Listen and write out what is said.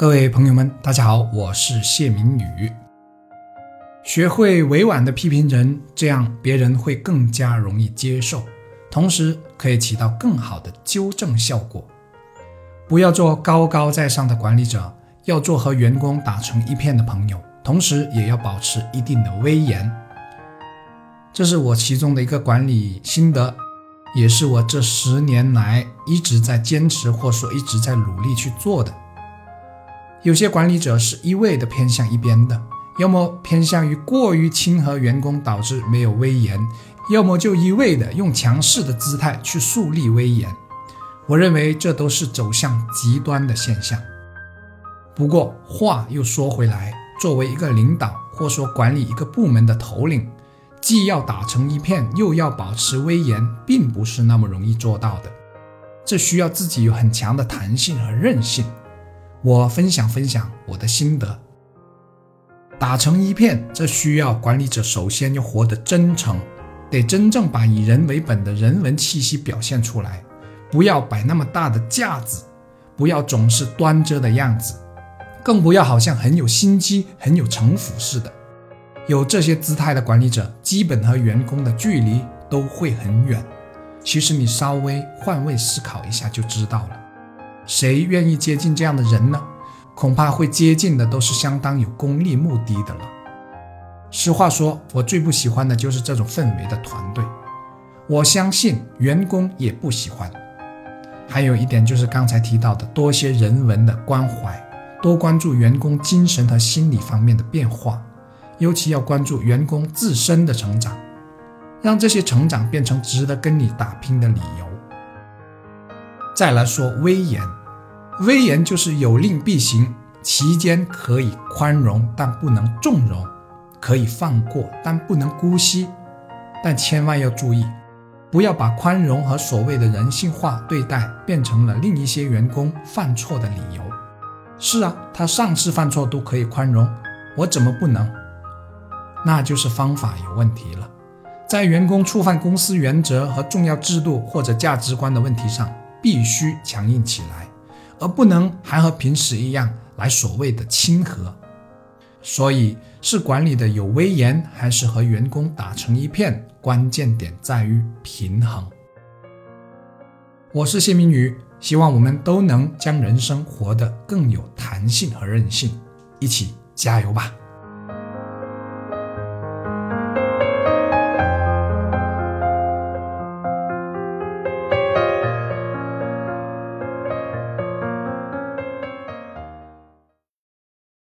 各位朋友们，大家好，我是谢明宇。学会委婉的批评人，这样别人会更加容易接受，同时可以起到更好的纠正效果。不要做高高在上的管理者，要做和员工打成一片的朋友，同时也要保持一定的威严。这是我其中的一个管理心得，也是我这十年来一直在坚持或说一直在努力去做的。有些管理者是一味的偏向一边的。要么偏向于过于亲和员工，导致没有威严；要么就一味的用强势的姿态去树立威严。我认为这都是走向极端的现象。不过话又说回来，作为一个领导或说管理一个部门的头领，既要打成一片，又要保持威严，并不是那么容易做到的。这需要自己有很强的弹性和韧性。我分享分享我的心得。打成一片，这需要管理者首先要活得真诚，得真正把以人为本的人文气息表现出来，不要摆那么大的架子，不要总是端着的样子，更不要好像很有心机、很有城府似的。有这些姿态的管理者，基本和员工的距离都会很远。其实你稍微换位思考一下就知道了，谁愿意接近这样的人呢？恐怕会接近的都是相当有功利目的的了。实话说，我最不喜欢的就是这种氛围的团队。我相信员工也不喜欢。还有一点就是刚才提到的，多些人文的关怀，多关注员工精神和心理方面的变化，尤其要关注员工自身的成长，让这些成长变成值得跟你打拼的理由。再来说威严。威严就是有令必行，其间可以宽容，但不能纵容；可以放过，但不能姑息。但千万要注意，不要把宽容和所谓的人性化对待变成了另一些员工犯错的理由。是啊，他上次犯错都可以宽容，我怎么不能？那就是方法有问题了。在员工触犯公司原则和重要制度或者价值观的问题上，必须强硬起来。而不能还和平时一样来所谓的亲和，所以是管理的有威严，还是和员工打成一片？关键点在于平衡。我是谢明宇，希望我们都能将人生活得更有弹性和韧性，一起加油吧！